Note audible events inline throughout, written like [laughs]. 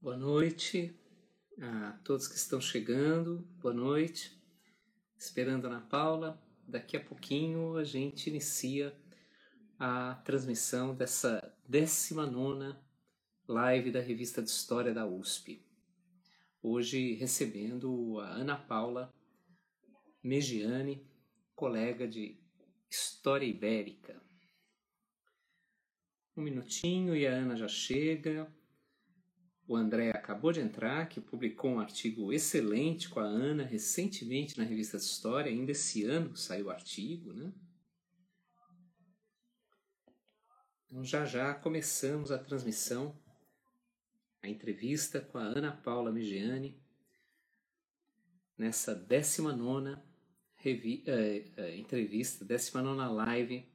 Boa noite a todos que estão chegando. Boa noite. Esperando a Ana Paula. Daqui a pouquinho a gente inicia a transmissão dessa 19 live da revista de História da USP. Hoje recebendo a Ana Paula Megiani, colega de História Ibérica. Um minutinho e a Ana já chega. O André acabou de entrar, que publicou um artigo excelente com a Ana recentemente na revista de História, ainda esse ano saiu o artigo, né? Então já já começamos a transmissão, a entrevista com a Ana Paula Migiani, nessa 19 revi, eh, eh, entrevista, 19 live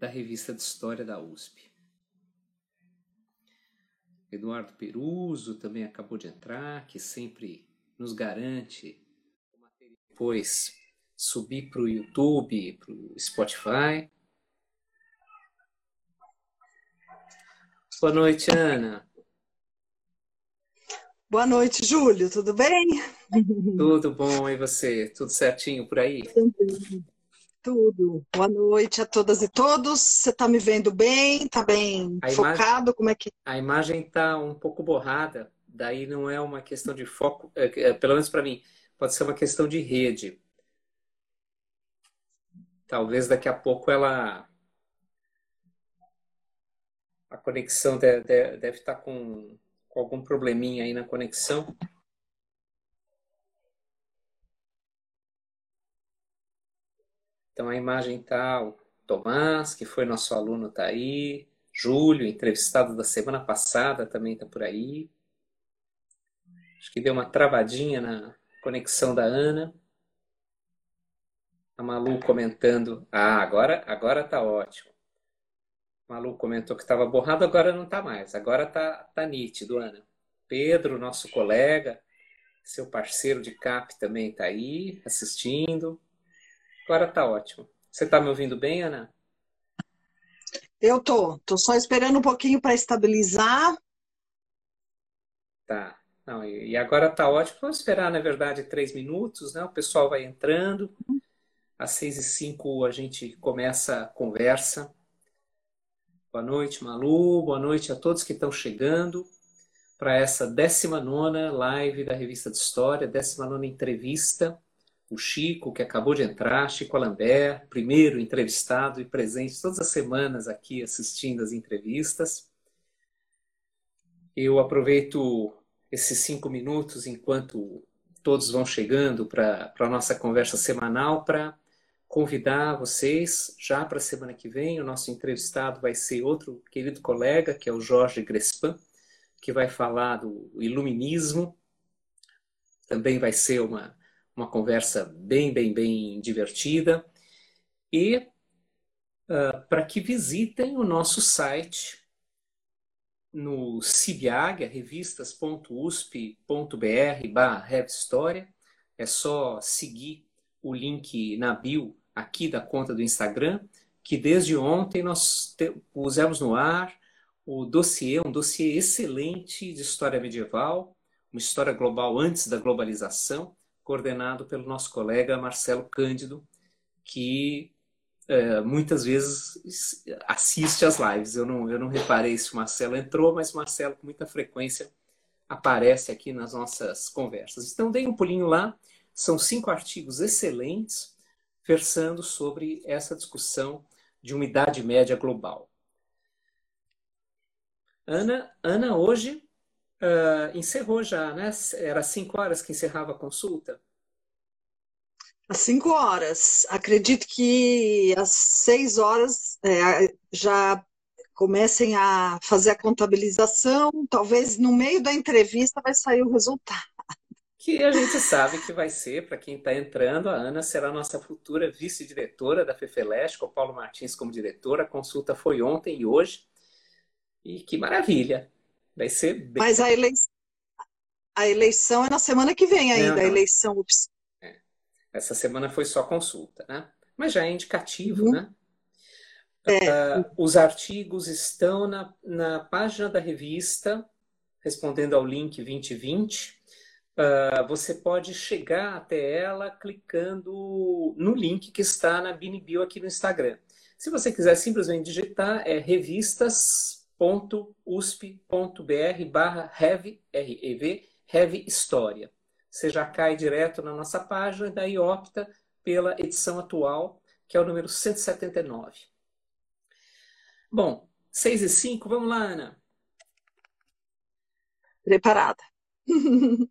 da revista de História da USP. Eduardo Peruso também acabou de entrar, que sempre nos garante depois subir para o YouTube, para o Spotify. Boa noite, Ana. Boa noite, Júlio. Tudo bem? Tudo bom, e você? Tudo certinho por aí? Tudo. Boa noite a todas e todos. Você está me vendo bem? Está bem a focado? Imagem, Como é que? A imagem está um pouco borrada. Daí não é uma questão de foco, é, é, pelo menos para mim, pode ser uma questão de rede. Talvez daqui a pouco ela a conexão deve, deve estar tá com, com algum probleminha aí na conexão. Então a imagem está o Tomás, que foi nosso aluno, está aí. Júlio, entrevistado da semana passada, também está por aí. Acho que deu uma travadinha na conexão da Ana. A Malu comentando. Ah, agora agora tá ótimo. Malu comentou que estava borrado, agora não está mais. Agora tá, tá nítido, Ana. Pedro, nosso colega, seu parceiro de CAP também está aí assistindo. Agora tá ótimo. Você tá me ouvindo bem, Ana? Eu tô. Tô só esperando um pouquinho para estabilizar. Tá. Não, e agora tá ótimo. Vamos esperar, na verdade, três minutos, né? O pessoal vai entrando. Às seis e cinco a gente começa a conversa. Boa noite, Malu. Boa noite a todos que estão chegando para essa 19 live da Revista de História, 19 entrevista o Chico, que acabou de entrar, Chico Alambert, primeiro entrevistado e presente todas as semanas aqui assistindo as entrevistas. Eu aproveito esses cinco minutos enquanto todos vão chegando para a nossa conversa semanal para convidar vocês já para a semana que vem. O nosso entrevistado vai ser outro querido colega, que é o Jorge Grespan, que vai falar do iluminismo. Também vai ser uma uma conversa bem, bem, bem divertida. E uh, para que visitem o nosso site no CIBIAG, revistas.usp.br barra História. É só seguir o link na bio aqui da conta do Instagram, que desde ontem nós pusemos no ar o dossiê, um dossiê excelente de história medieval, uma história global antes da globalização, coordenado pelo nosso colega Marcelo Cândido, que é, muitas vezes assiste às lives. Eu não, eu não reparei se o Marcelo entrou, mas o Marcelo, com muita frequência, aparece aqui nas nossas conversas. Então, dei um pulinho lá. São cinco artigos excelentes versando sobre essa discussão de uma idade média global. Ana, Ana hoje Uh, encerrou já, né? Era cinco horas que encerrava a consulta? Às cinco horas. Acredito que às seis horas é, já comecem a fazer a contabilização. Talvez no meio da entrevista vai sair o resultado. Que a gente sabe que vai ser, para quem está entrando, a Ana será a nossa futura vice-diretora da FEFELESH, com o Paulo Martins como diretor. A consulta foi ontem e hoje. E que maravilha! Vai ser bem... Mas a eleição, a eleição é na semana que vem ainda, não, não. a eleição. É. Essa semana foi só consulta, né? Mas já é indicativo, uhum. né? É. Uh, os artigos estão na, na página da revista respondendo ao link 2020, uh, você pode chegar até ela clicando no link que está na Binibio aqui no Instagram. Se você quiser simplesmente digitar, é revistas.usp.br barra Rev, R-E-V, Rev História. Você já cai direto na nossa página e daí opta pela edição atual, que é o número 179. Bom, 6 e 5, vamos lá, Ana. Preparada. [laughs]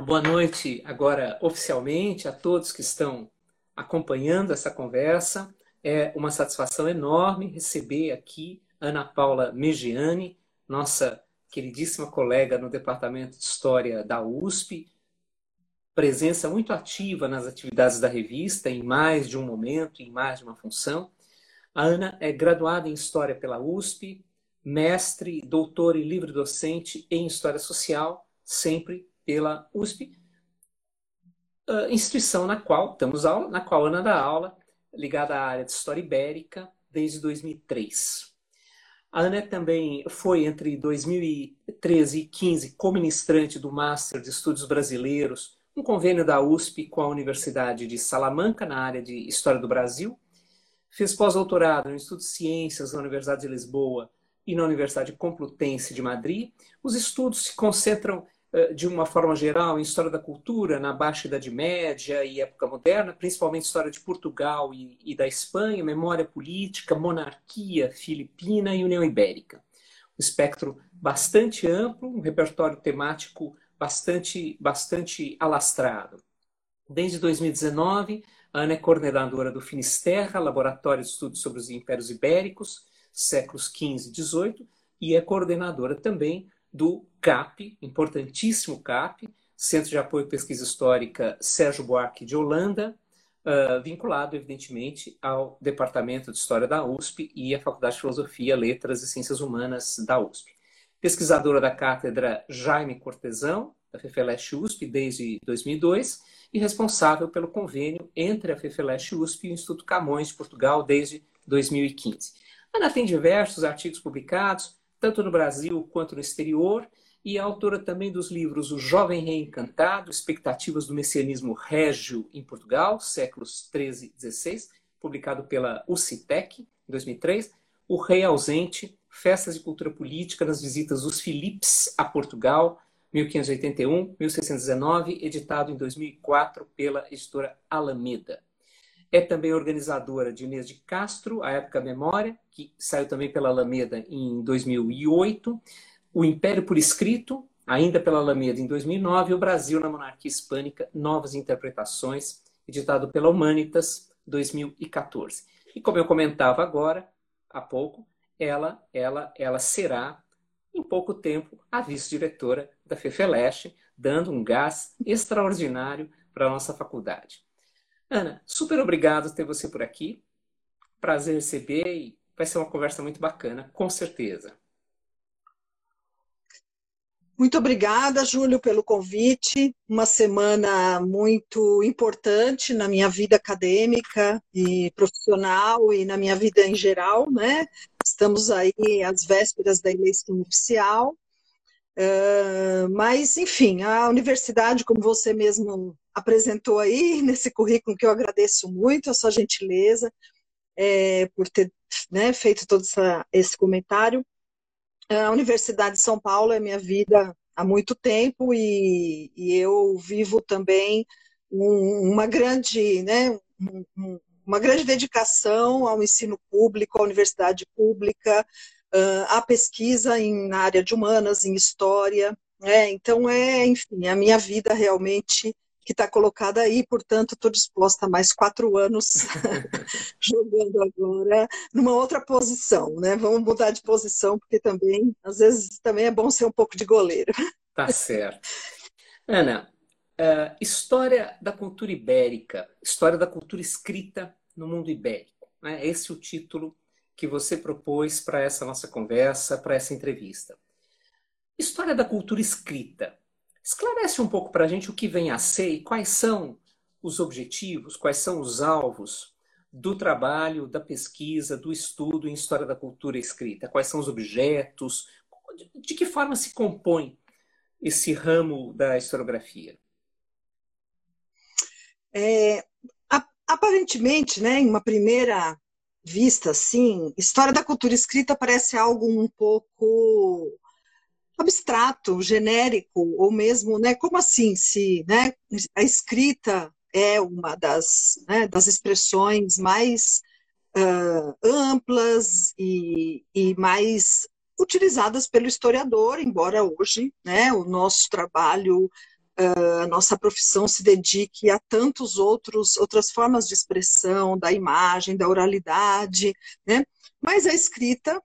Boa noite, agora oficialmente, a todos que estão acompanhando essa conversa. É uma satisfação enorme receber aqui Ana Paula Megiani, nossa queridíssima colega no Departamento de História da USP, presença muito ativa nas atividades da revista, em mais de um momento, em mais de uma função. A Ana é graduada em História pela USP, mestre, doutora e livre-docente em História Social, sempre pela USP, instituição na qual estamos aula, na qual Ana dá aula ligada à área de História Ibérica desde 2003. A Ana também foi, entre 2013 e 2015, co-ministrante do Master de Estudos Brasileiros, um convênio da USP com a Universidade de Salamanca, na área de História do Brasil. Fez pós-doutorado no Instituto de Ciências da Universidade de Lisboa e na Universidade Complutense de Madrid. Os estudos se concentram de uma forma geral, em história da cultura, na Baixa Idade Média e época moderna, principalmente história de Portugal e, e da Espanha, memória política, monarquia filipina e União Ibérica. Um espectro bastante amplo, um repertório temático bastante, bastante alastrado. Desde 2019, a Ana é coordenadora do Finisterra, Laboratório de Estudos sobre os Impérios Ibéricos, séculos XV e XVIII, e é coordenadora também do CAP, importantíssimo CAP, Centro de Apoio e Pesquisa Histórica Sérgio Buarque de Holanda, uh, vinculado, evidentemente, ao Departamento de História da USP e à Faculdade de Filosofia, Letras e Ciências Humanas da USP. Pesquisadora da cátedra Jaime Cortesão, da FEFELESH USP, desde 2002, e responsável pelo convênio entre a FEFELESH USP e o Instituto Camões de Portugal desde 2015. Ana tem diversos artigos publicados, tanto no Brasil quanto no exterior, e é autora também dos livros O Jovem Reencantado, Expectativas do Messianismo Régio em Portugal, séculos 13 e 16, publicado pela UCITEC, em 2003, O Rei Ausente, Festas de Cultura Política nas Visitas dos Philips a Portugal, 1581-1619, editado em 2004 pela editora Alameda. É também organizadora de Inês de Castro, A Época Memória, que saiu também pela Alameda em 2008, O Império por Escrito, ainda pela Alameda em 2009, e O Brasil na Monarquia Hispânica, Novas Interpretações, editado pela Humanitas, 2014. E como eu comentava agora, há pouco, ela, ela, ela será, em pouco tempo, a vice-diretora da FEFELESH, dando um gás extraordinário para a nossa faculdade. Ana, super obrigado ter você por aqui. Prazer receber e vai ser uma conversa muito bacana, com certeza. Muito obrigada, Júlio, pelo convite. Uma semana muito importante na minha vida acadêmica e profissional e na minha vida em geral, né? Estamos aí às vésperas da eleição oficial. Uh, mas, enfim, a universidade, como você mesmo apresentou aí nesse currículo, que eu agradeço muito a sua gentileza é, por ter né, feito todo essa, esse comentário. A Universidade de São Paulo é minha vida há muito tempo e, e eu vivo também um, uma grande, né, um, uma grande dedicação ao ensino público, à universidade pública, uh, à pesquisa em, na área de humanas, em história. Né? Então, é, enfim, a minha vida realmente que está colocada aí, portanto, estou disposta a mais quatro anos [laughs] jogando agora numa outra posição, né? Vamos mudar de posição, porque também, às vezes, também é bom ser um pouco de goleiro. Tá certo. Ana, uh, história da cultura ibérica, história da cultura escrita no mundo ibérico. Né? Esse é o título que você propôs para essa nossa conversa, para essa entrevista. História da cultura escrita. Esclarece um pouco para a gente o que vem a ser e quais são os objetivos, quais são os alvos do trabalho, da pesquisa, do estudo em história da cultura escrita, quais são os objetos, de que forma se compõe esse ramo da historiografia? É, aparentemente, né, em uma primeira vista, assim, história da cultura escrita parece algo um pouco abstrato, genérico, ou mesmo, né, como assim se né, a escrita é uma das, né, das expressões mais uh, amplas e, e mais utilizadas pelo historiador, embora hoje né, o nosso trabalho, uh, a nossa profissão se dedique a tantos outros outras formas de expressão da imagem, da oralidade, né? Mas a escrita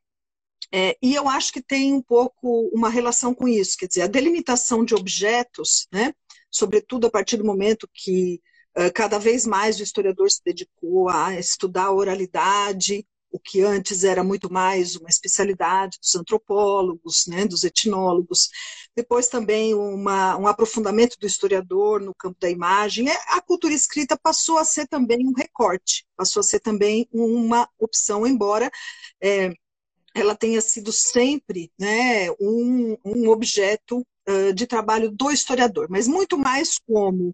é, e eu acho que tem um pouco uma relação com isso, quer dizer, a delimitação de objetos, né, sobretudo a partir do momento que uh, cada vez mais o historiador se dedicou a estudar a oralidade, o que antes era muito mais uma especialidade dos antropólogos, né, dos etnólogos. Depois também uma, um aprofundamento do historiador no campo da imagem. É, a cultura escrita passou a ser também um recorte, passou a ser também uma opção, embora é, ela tenha sido sempre né, um, um objeto uh, de trabalho do historiador, mas muito mais como,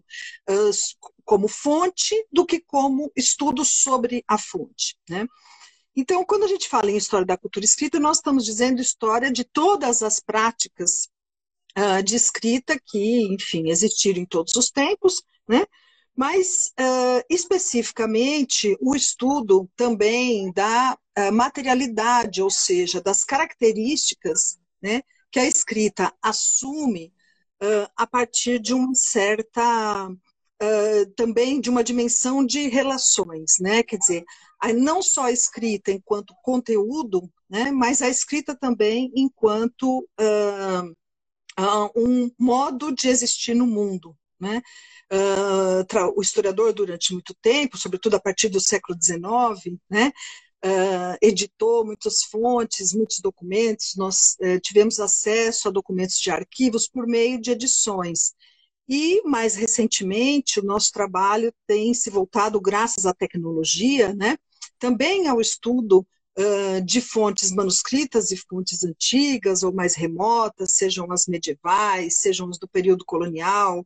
uh, como fonte do que como estudo sobre a fonte. Né? Então, quando a gente fala em história da cultura escrita, nós estamos dizendo história de todas as práticas uh, de escrita que, enfim, existiram em todos os tempos, né? mas uh, especificamente o estudo também da materialidade, ou seja, das características né, que a escrita assume uh, a partir de uma certa também de uma dimensão de relações, né? Quer dizer, não só a escrita enquanto conteúdo, né, mas a escrita também enquanto um modo de existir no mundo, né? uh, o historiador durante muito tempo, sobretudo a partir do século XIX, né, uh, editou muitas fontes, muitos documentos, nós uh, tivemos acesso a documentos de arquivos por meio de edições. E, mais recentemente, o nosso trabalho tem se voltado, graças à tecnologia, né, também ao estudo uh, de fontes manuscritas e fontes antigas ou mais remotas, sejam as medievais, sejam as do período colonial,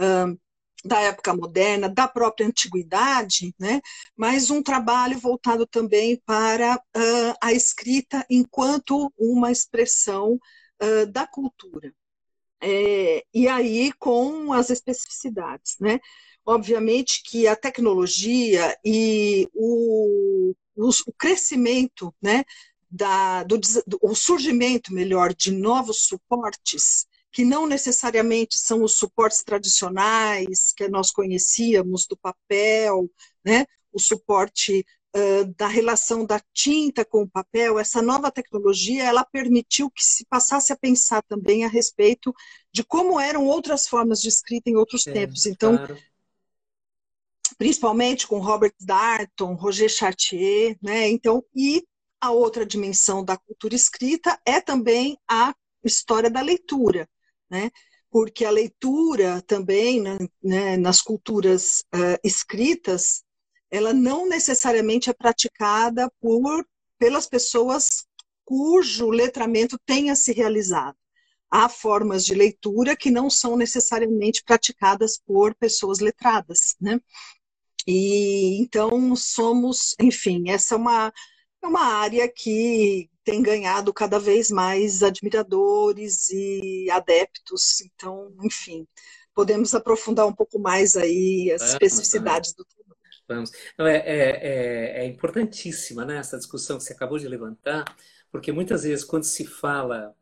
uh, da época moderna, da própria antiguidade, né? mas um trabalho voltado também para uh, a escrita enquanto uma expressão uh, da cultura. É, e aí com as especificidades. Né? Obviamente que a tecnologia e o, o, o crescimento, né, da, do, o surgimento, melhor, de novos suportes que não necessariamente são os suportes tradicionais que nós conhecíamos do papel, né? o suporte uh, da relação da tinta com o papel, essa nova tecnologia, ela permitiu que se passasse a pensar também a respeito de como eram outras formas de escrita em outros é, tempos. Então, claro. principalmente com Robert Darnton, Roger Chartier, né? Então, e a outra dimensão da cultura escrita é também a história da leitura né? porque a leitura também, né, nas culturas uh, escritas, ela não necessariamente é praticada por, pelas pessoas cujo letramento tenha se realizado. Há formas de leitura que não são necessariamente praticadas por pessoas letradas, né? E então somos, enfim, essa é uma, é uma área que tem ganhado cada vez mais admiradores e adeptos. Então, enfim, podemos aprofundar um pouco mais aí as especificidades do tema. Vamos. Não, é, é, é, é, importantíssima né, essa discussão que você acabou de levantar, porque muitas vezes quando se fala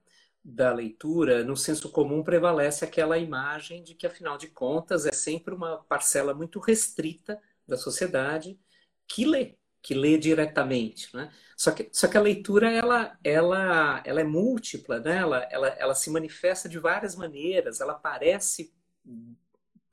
da leitura, no senso comum prevalece aquela imagem de que, afinal de contas, é sempre uma parcela muito restrita da sociedade que lê, que lê diretamente. Né? Só que, só que a leitura ela, ela, ela é múltipla, né? ela, ela, ela se manifesta de várias maneiras, ela aparece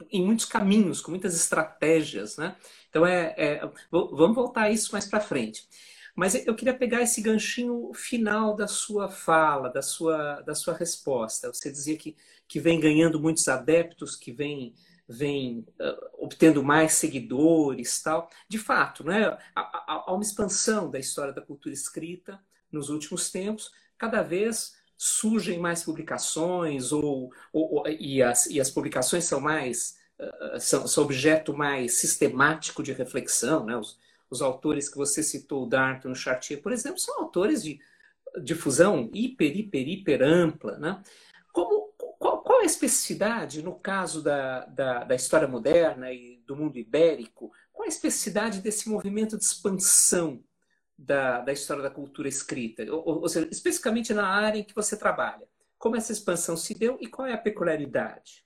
em muitos caminhos, com muitas estratégias. Né? Então, é, é vamos voltar a isso mais para frente. Mas eu queria pegar esse ganchinho final da sua fala, da sua, da sua resposta. Você dizia que, que vem ganhando muitos adeptos, que vem vem uh, obtendo mais seguidores tal. De fato, né, há, há, uma expansão da história da cultura escrita nos últimos tempos, cada vez surgem mais publicações ou, ou e, as, e as publicações são mais são, são objeto mais sistemático de reflexão, né? Os, os autores que você citou, Darton, Chartier, por exemplo, são autores de difusão hiper, hiper, hiper ampla, né? Como, qual, a especificidade, no caso da, da, da, história moderna e do mundo ibérico, qual a especificidade desse movimento de expansão da, da história da cultura escrita? Ou, ou seja, especificamente na área em que você trabalha. Como essa expansão se deu e qual é a peculiaridade?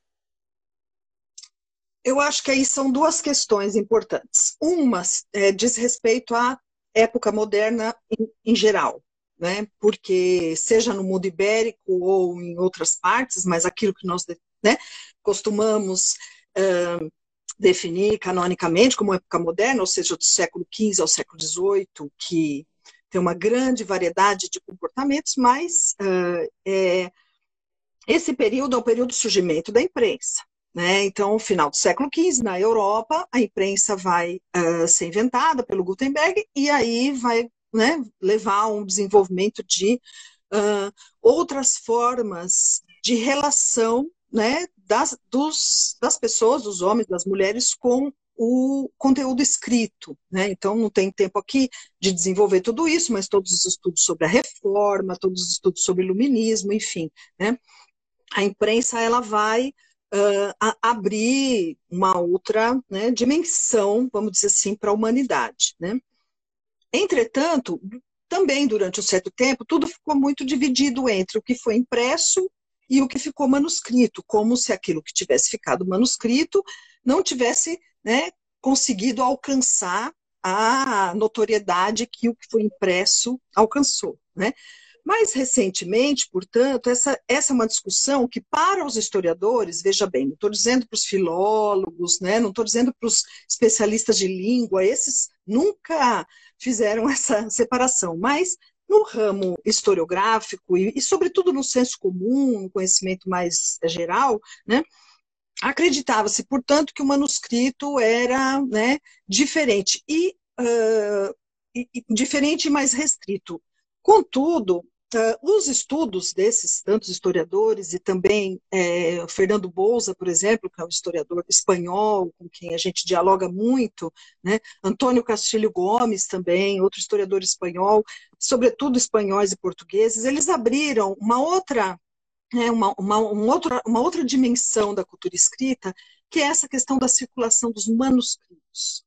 Eu acho que aí são duas questões importantes. Uma é, diz respeito à época moderna em, em geral, né? porque seja no mundo ibérico ou em outras partes, mas aquilo que nós né, costumamos uh, definir canonicamente como época moderna, ou seja, do século XV ao século XVIII, que tem uma grande variedade de comportamentos, mas uh, é, esse período é o período do surgimento da imprensa. Né? Então, final do século XV, na Europa, a imprensa vai uh, ser inventada pelo Gutenberg e aí vai né, levar a um desenvolvimento de uh, outras formas de relação né, das, dos, das pessoas, dos homens, das mulheres com o conteúdo escrito. Né? Então, não tem tempo aqui de desenvolver tudo isso, mas todos os estudos sobre a reforma, todos os estudos sobre o iluminismo, enfim. Né? A imprensa ela vai uh, abrir uma outra né, dimensão, vamos dizer assim, para a humanidade. Né? Entretanto, também durante um certo tempo, tudo ficou muito dividido entre o que foi impresso e o que ficou manuscrito, como se aquilo que tivesse ficado manuscrito não tivesse né, conseguido alcançar a notoriedade que o que foi impresso alcançou. Né? Mais recentemente, portanto, essa, essa é uma discussão que, para os historiadores, veja bem, não estou dizendo para os filólogos, né, não estou dizendo para os especialistas de língua, esses nunca fizeram [laughs] essa separação, mas no ramo historiográfico e, e sobretudo, no senso comum, no conhecimento mais geral, né, acreditava-se, portanto, que o manuscrito era né, diferente e, uh, e, diferente mais restrito. Contudo, Uh, os estudos desses tantos historiadores e também é, Fernando Bouza, por exemplo, que é um historiador espanhol com quem a gente dialoga muito, né? Antônio Castilho Gomes também, outro historiador espanhol, sobretudo espanhóis e portugueses, eles abriram uma outra né, uma, uma, uma, outra, uma outra dimensão da cultura escrita, que é essa questão da circulação dos manuscritos.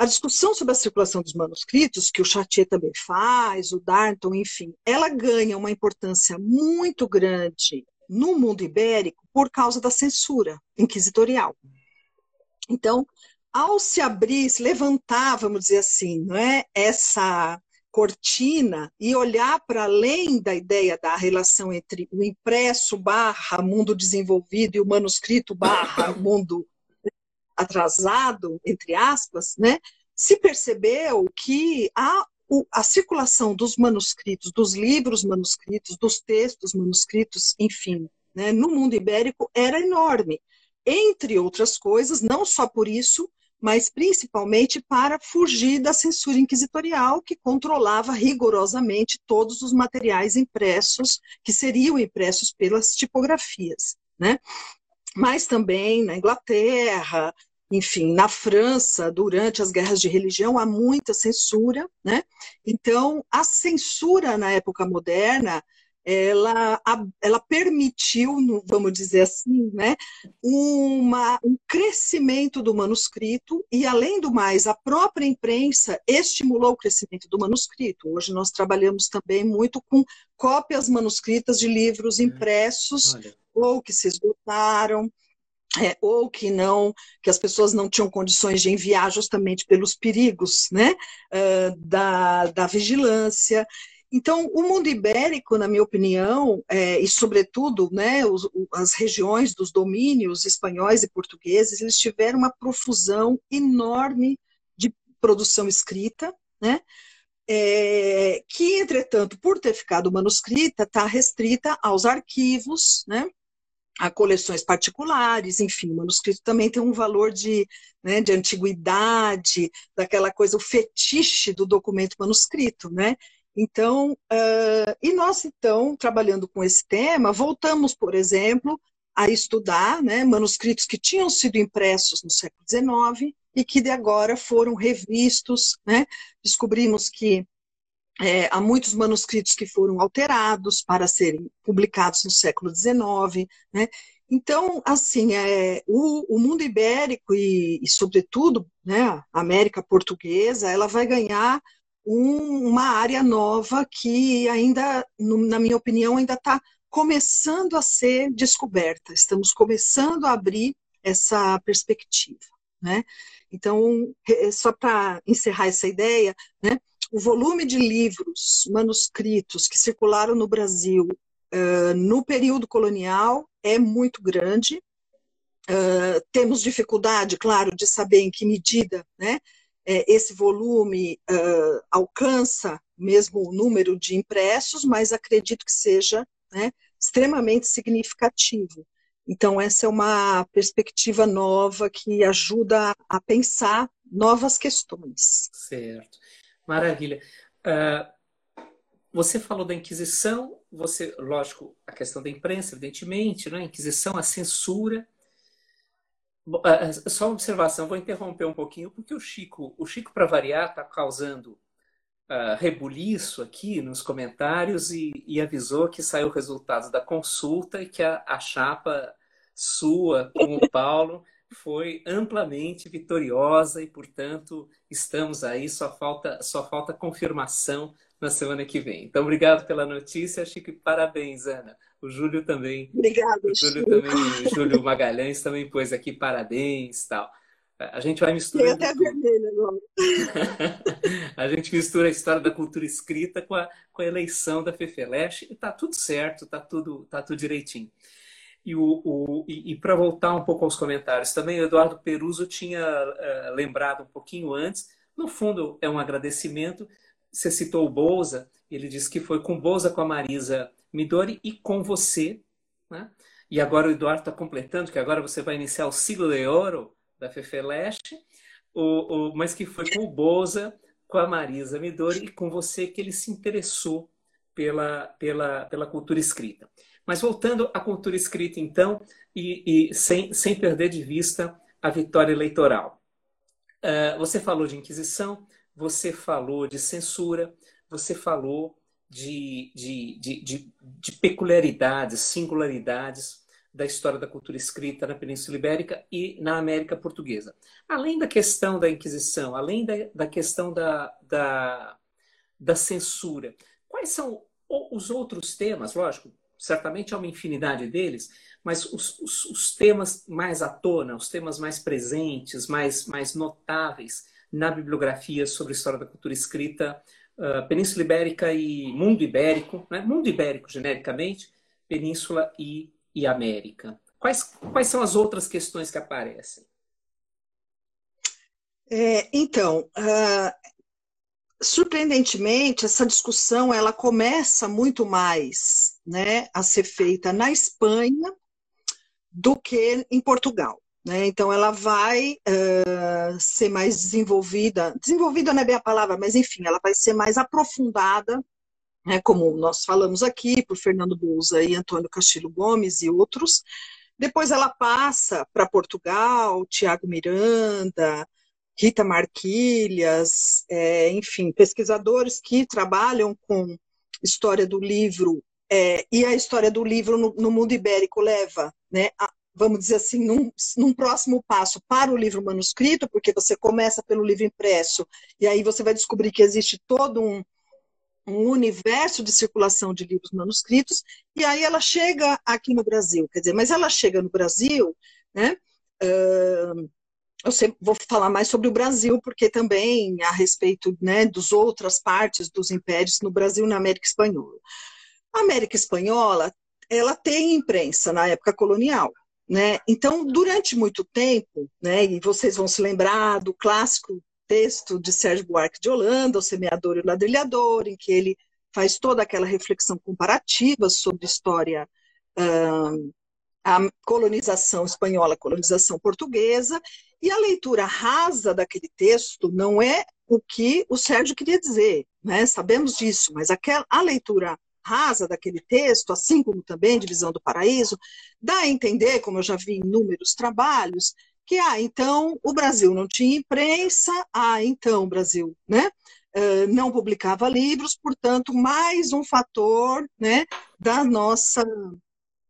A discussão sobre a circulação dos manuscritos, que o Chartier também faz, o Darnton, enfim, ela ganha uma importância muito grande no mundo ibérico por causa da censura inquisitorial. Então, ao se abrir, se levantar, vamos dizer assim, não é, essa cortina e olhar para além da ideia da relação entre o impresso barra mundo desenvolvido e o manuscrito barra mundo atrasado, entre aspas, né, se percebeu que a, a circulação dos manuscritos, dos livros manuscritos, dos textos manuscritos, enfim, né, no mundo ibérico era enorme. Entre outras coisas, não só por isso, mas principalmente para fugir da censura inquisitorial que controlava rigorosamente todos os materiais impressos, que seriam impressos pelas tipografias. Né? Mas também na Inglaterra, enfim, na França, durante as guerras de religião, há muita censura, né? Então, a censura na época moderna, ela, ela permitiu, vamos dizer assim, né, uma, um crescimento do manuscrito e, além do mais, a própria imprensa estimulou o crescimento do manuscrito. Hoje nós trabalhamos também muito com cópias manuscritas de livros é. impressos Olha. ou que se esgotaram, é, ou que não, que as pessoas não tinham condições de enviar justamente pelos perigos né, uh, da, da vigilância. Então, o mundo ibérico, na minha opinião, é, e sobretudo né, os, as regiões dos domínios espanhóis e portugueses, eles tiveram uma profusão enorme de produção escrita, né, é, que, entretanto, por ter ficado manuscrita, está restrita aos arquivos, né, a coleções particulares, enfim, o manuscrito também tem um valor de, né, de antiguidade, daquela coisa, o fetiche do documento manuscrito, né? Então, uh, e nós então, trabalhando com esse tema, voltamos, por exemplo, a estudar né, manuscritos que tinham sido impressos no século XIX e que de agora foram revistos. Né? Descobrimos que é, há muitos manuscritos que foram alterados para serem publicados no século XIX. Né? Então, assim, é, o, o mundo ibérico e, e, sobretudo, né, a América Portuguesa, ela vai ganhar um, uma área nova que ainda, no, na minha opinião, ainda está começando a ser descoberta. Estamos começando a abrir essa perspectiva, né? Então, só para encerrar essa ideia, né, o volume de livros manuscritos que circularam no Brasil uh, no período colonial é muito grande. Uh, temos dificuldade, claro, de saber em que medida né, esse volume uh, alcança mesmo o número de impressos, mas acredito que seja né, extremamente significativo. Então, essa é uma perspectiva nova que ajuda a pensar novas questões. Certo. Maravilha. Uh, você falou da Inquisição, você, lógico, a questão da imprensa, evidentemente, né? a Inquisição, a censura. Uh, só uma observação, vou interromper um pouquinho, porque o Chico, o Chico para variar, está causando uh, rebuliço aqui nos comentários e, e, avisou que saiu o resultado da consulta e que a, a chapa sua com o Paulo foi amplamente vitoriosa e, portanto, estamos aí, só falta, só falta confirmação na semana que vem. Então, obrigado pela notícia, Chico, e parabéns, Ana. O Júlio também. Obrigada, o Júlio Chico. também, o Júlio Magalhães também pôs aqui parabéns tal. A gente vai misturar. Tem até vermelho agora. [laughs] a gente mistura a história da cultura escrita com a, com a eleição da Fefeleche e tá tudo certo, tá tudo, tá tudo direitinho. E, o, o e, e para voltar um pouco aos comentários, também o Eduardo Peruso tinha uh, lembrado um pouquinho antes, no fundo é um agradecimento. Você citou o Bolsa, ele disse que foi com Bolsa, com a Marisa Midori e com você. Né? E agora o Eduardo está completando, que agora você vai iniciar o siglo de ouro da Fefeleste, o, o, mas que foi com o Boza, com a Marisa Midori e com você que ele se interessou pela, pela, pela cultura escrita. Mas voltando à cultura escrita, então, e, e sem, sem perder de vista a vitória eleitoral. Uh, você falou de Inquisição, você falou de censura, você falou de, de, de, de, de peculiaridades, singularidades da história da cultura escrita na Península Ibérica e na América Portuguesa. Além da questão da Inquisição, além da, da questão da, da, da censura, quais são os outros temas? Lógico, certamente há uma infinidade deles, mas os, os, os, temas mais à tona, os temas mais presentes, mais, mais notáveis na bibliografia sobre a história da cultura escrita, uh, Península Ibérica e Mundo Ibérico, né? Mundo Ibérico genericamente, Península e e América? Quais, quais são as outras questões que aparecem? É, então, uh, surpreendentemente, essa discussão ela começa muito mais né, a ser feita na Espanha do que em Portugal. Né? Então, ela vai uh, ser mais desenvolvida, desenvolvida não é bem a palavra, mas enfim, ela vai ser mais aprofundada né, como nós falamos aqui, por Fernando Bouza e Antônio Castilho Gomes e outros. Depois ela passa para Portugal, Tiago Miranda, Rita Marquilhas, é, enfim, pesquisadores que trabalham com história do livro, é, e a história do livro no, no mundo ibérico leva, né, a, vamos dizer assim, num, num, próximo passo para o livro manuscrito, porque você começa pelo livro impresso, e aí você vai descobrir que existe todo um, um universo de circulação de livros manuscritos, e aí ela chega aqui no Brasil, quer dizer, mas ela chega no Brasil, né? Uh, eu vou falar mais sobre o Brasil, porque também a respeito né, das outras partes dos impérios no Brasil e na América Espanhola. A América Espanhola, ela tem imprensa na época colonial, né? Então, durante muito tempo, né, e vocês vão se lembrar do clássico texto de Sérgio Buarque de Holanda, O Semeador e o Ladrilhador, em que ele faz toda aquela reflexão comparativa sobre história, uh, a colonização espanhola, a colonização portuguesa, e a leitura rasa daquele texto não é o que o Sérgio queria dizer. né? sabemos disso, mas aquela, a leitura rasa daquele texto, assim como também Divisão do Paraíso, dá a entender, como eu já vi em inúmeros trabalhos, que, ah, então o Brasil não tinha imprensa, ah, então o Brasil, né? Uh, não publicava livros, portanto, mais um fator né, da nossa,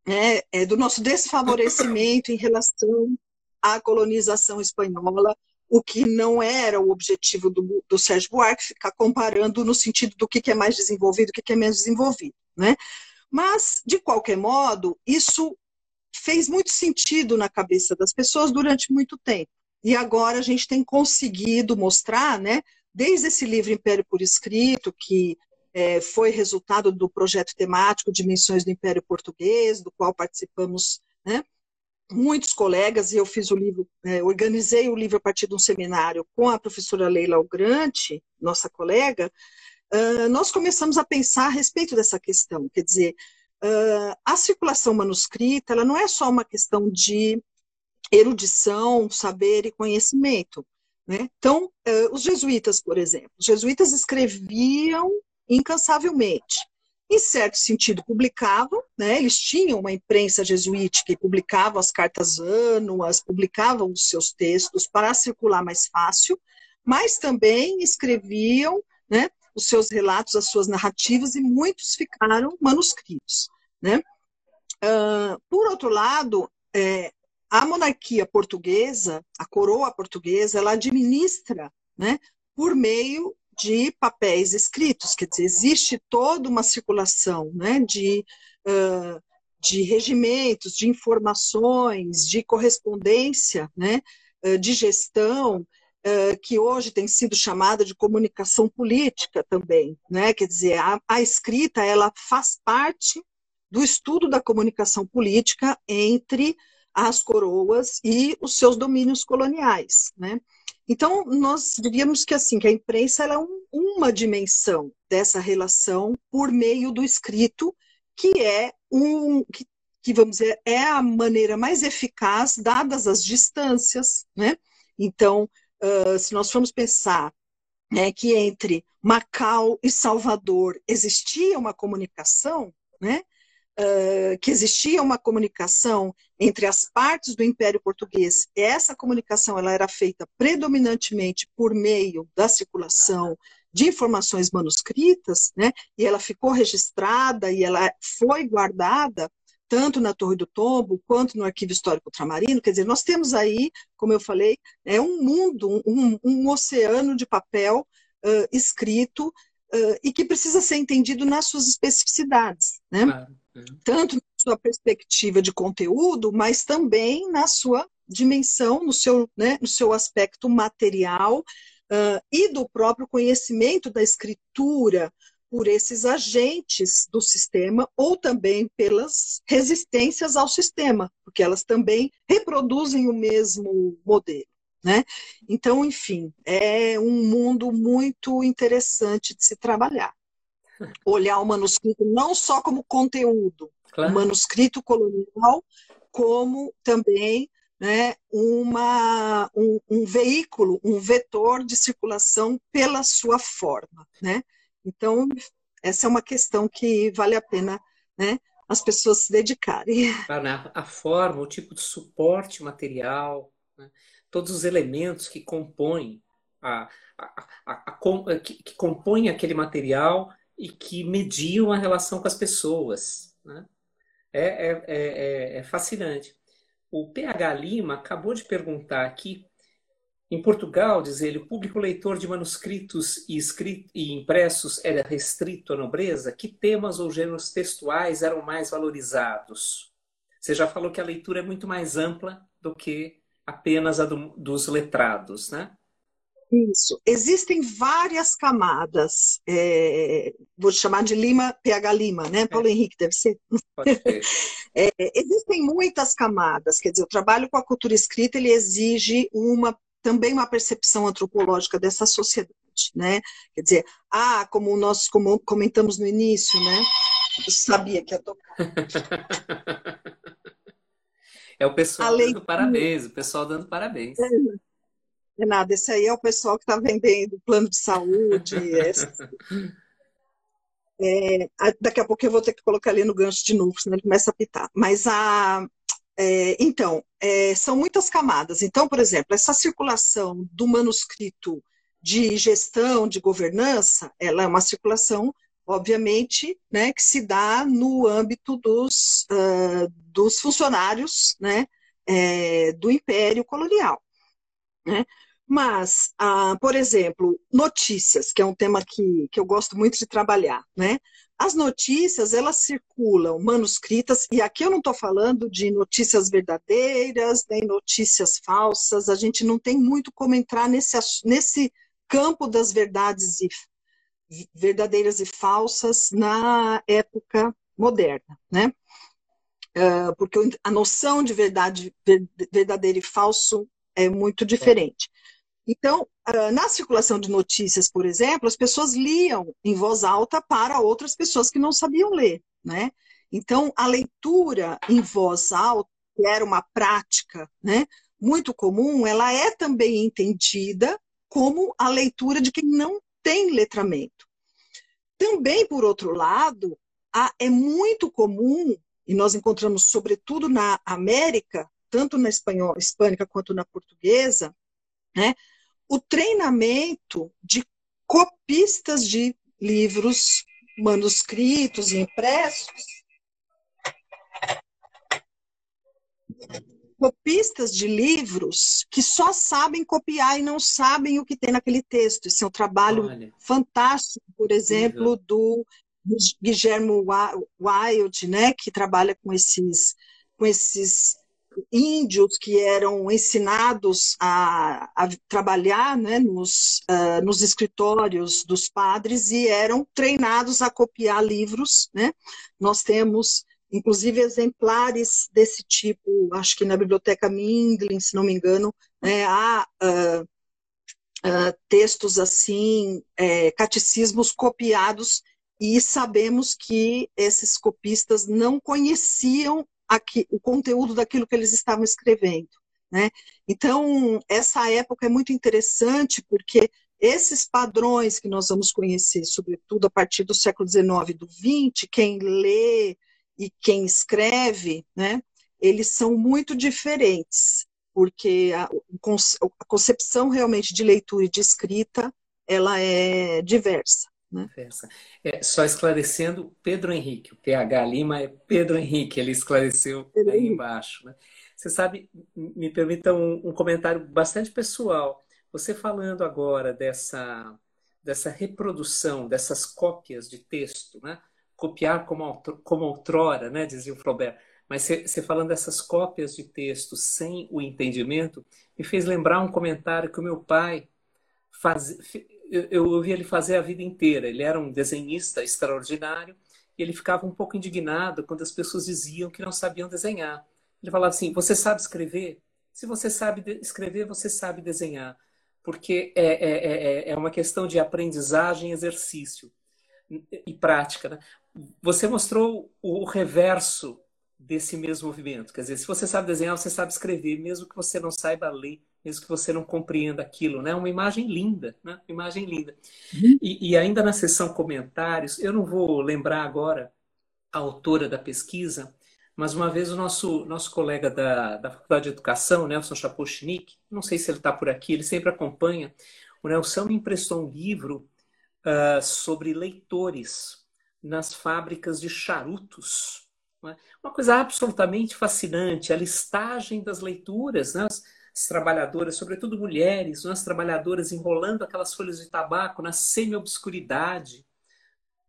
né, é, do nosso desfavorecimento em relação à colonização espanhola, o que não era o objetivo do, do Sérgio Buarque, ficar comparando no sentido do que, que é mais desenvolvido, o que, que é menos desenvolvido. Né? Mas, de qualquer modo, isso fez muito sentido na cabeça das pessoas durante muito tempo. E agora a gente tem conseguido mostrar, né, desde esse livro Império por Escrito, que é, foi resultado do projeto temático Dimensões do Império Português, do qual participamos né, muitos colegas, e eu fiz o livro, é, organizei o livro a partir de um seminário com a professora Leila Algrante, nossa colega, uh, nós começamos a pensar a respeito dessa questão, quer dizer, Uh, a circulação manuscrita ela não é só uma questão de erudição, saber e conhecimento. Né? Então, uh, os jesuítas, por exemplo, os jesuítas escreviam incansavelmente. Em certo sentido, publicavam, né? eles tinham uma imprensa jesuítica e publicavam as cartas anuas, publicavam os seus textos para circular mais fácil, mas também escreviam né, os seus relatos, as suas narrativas, e muitos ficaram manuscritos. Né? Uh, por outro lado, é, a monarquia portuguesa, a coroa portuguesa, ela administra né, por meio de papéis escritos, quer dizer, existe toda uma circulação né, de, uh, de regimentos, de informações, de correspondência, né, uh, de gestão, uh, que hoje tem sido chamada de comunicação política também, né? Quer dizer, a, a escrita ela faz parte do estudo da comunicação política entre as coroas e os seus domínios coloniais, né? Então, nós diríamos que assim, que a imprensa é um, uma dimensão dessa relação por meio do escrito, que é um que, que vamos dizer é a maneira mais eficaz dadas as distâncias, né? Então, uh, se nós formos pensar né, que entre Macau e Salvador existia uma comunicação, né? Que existia uma comunicação entre as partes do Império Português. Essa comunicação ela era feita predominantemente por meio da circulação de informações manuscritas, né? E ela ficou registrada e ela foi guardada tanto na Torre do Tombo quanto no Arquivo Histórico Ultramarino. Quer dizer, nós temos aí, como eu falei, é um mundo, um, um oceano de papel uh, escrito uh, e que precisa ser entendido nas suas especificidades, né? Claro. Tanto na sua perspectiva de conteúdo, mas também na sua dimensão, no seu, né, no seu aspecto material uh, e do próprio conhecimento da escritura, por esses agentes do sistema ou também pelas resistências ao sistema, porque elas também reproduzem o mesmo modelo. Né? Então, enfim, é um mundo muito interessante de se trabalhar. Olhar o manuscrito não só como conteúdo, claro. o manuscrito colonial, como também né, uma, um, um, veículo, um vetor de circulação pela sua forma. Né? Então, essa é uma questão que vale a pena né, as pessoas se dedicarem. [laughs] A forma, o tipo de suporte material, né, todos os elementos que compõem a, a, a, que, que, compõem aquele material e que mediam a relação com as pessoas. Né? É, é, é, é fascinante. O PH Lima acabou de perguntar aqui em Portugal, diz ele, o público leitor de manuscritos e, e impressos era restrito à nobreza? Que temas ou gêneros textuais eram mais valorizados? Você já falou que a leitura é muito mais ampla do que apenas a do, dos letrados, né? Isso. Existem várias camadas. É, vou chamar de Lima, PH Lima, né? Paulo é. Henrique, deve ser. Pode ser. [laughs] É, existem muitas camadas. Quer dizer, o trabalho com a cultura escrita ele exige uma também uma percepção antropológica dessa sociedade, né? Quer dizer, ah, como nós como comentamos no início, né? Eu sabia que ia tocar. [laughs] É o pessoal dando parabéns, o pessoal dando parabéns. É, Nada, esse aí é o pessoal que está vendendo plano de saúde. [laughs] é, daqui a pouco eu vou ter que colocar ali no gancho de novo, senão ele começa a pitar. Mas a. É, então, é, são muitas camadas. Então, por exemplo, essa circulação do manuscrito de gestão, de governança, ela é uma circulação, obviamente, né, que se dá no âmbito dos, uh, dos funcionários né, é, do Império Colonial. Né? Mas, ah, por exemplo, notícias, que é um tema que, que eu gosto muito de trabalhar, né? As notícias, elas circulam manuscritas, e aqui eu não estou falando de notícias verdadeiras, nem notícias falsas, a gente não tem muito como entrar nesse, nesse campo das verdades e, verdadeiras e falsas na época moderna, né? Uh, porque a noção de verdade verdadeiro e falso é muito diferente. Então, ah, na circulação de notícias, por exemplo, as pessoas liam em voz alta para outras pessoas que não sabiam ler, né? Então, a leitura em voz alta, que era uma prática, né, muito comum, ela é também entendida como a leitura de quem não tem letramento. Também, por outro lado, é muito comum, e nós encontramos sobretudo na América, tanto na espanhol, hispânica quanto na portuguesa, né, o treinamento de copistas de livros manuscritos e impressos, copistas de livros que só sabem copiar e não sabem o que tem naquele texto. Esse é um trabalho Olha. fantástico, por exemplo, do Guillermo Wild, né, que trabalha com esses, com esses índios que eram ensinados a, a trabalhar né, nos, uh, nos escritórios dos padres e eram treinados a copiar livros. Né? Nós temos, inclusive, exemplares desse tipo, acho que na Biblioteca Mindlin, se não me engano, né, há uh, uh, textos assim, é, catecismos copiados e sabemos que esses copistas não conheciam aqui, o conteúdo daquilo que eles estavam escrevendo. Né? Então, essa época é muito interessante porque esses padrões que nós vamos conhecer, sobretudo a partir do século XIX e do XX, quem lê e quem escreve, né, eles são muito diferentes, porque a, a concepção realmente de leitura e de escrita, ela é diversa. Né? É, só esclarecendo, Pedro Henrique, o PH Lima é Pedro Henrique, ele esclareceu Pedro aí embaixo. Né? Você sabe, me permita um, um, comentário bastante pessoal. Você falando agora dessa, dessa reprodução, dessas cópias de texto, né? copiar como, como outrora, né? dizia o Flaubert, mas você falando dessas cópias de texto sem o entendimento, me fez lembrar um comentário que o meu pai faz, eu, ouvi ele fazer a vida inteira. Ele era um desenhista extraordinário e ele ficava um pouco indignado quando as pessoas diziam que não sabiam desenhar. Ele falava assim: Você sabe escrever? Se você sabe escrever, você sabe desenhar. Porque é, é, é, é uma questão de aprendizagem, exercício e prática. Né? Você mostrou o reverso desse mesmo movimento. Quer dizer, se você sabe desenhar, você sabe escrever, mesmo que você não saiba ler mesmo que você não compreenda aquilo, né? Uma imagem linda, né? Uma imagem linda. Uhum. E, e, ainda na seção comentários, eu não vou lembrar agora a autora da pesquisa, mas uma vez o nosso, nosso colega da, da Faculdade de Educação, Nelson Chapochnik, não sei se ele está por aqui, ele sempre acompanha, o Nelson me emprestou um livro uh, sobre leitores nas fábricas de charutos. Né? Uma coisa absolutamente fascinante, a listagem das leituras, né? As trabalhadoras, sobretudo mulheres, as trabalhadoras enrolando aquelas folhas de tabaco na semi-obscuridade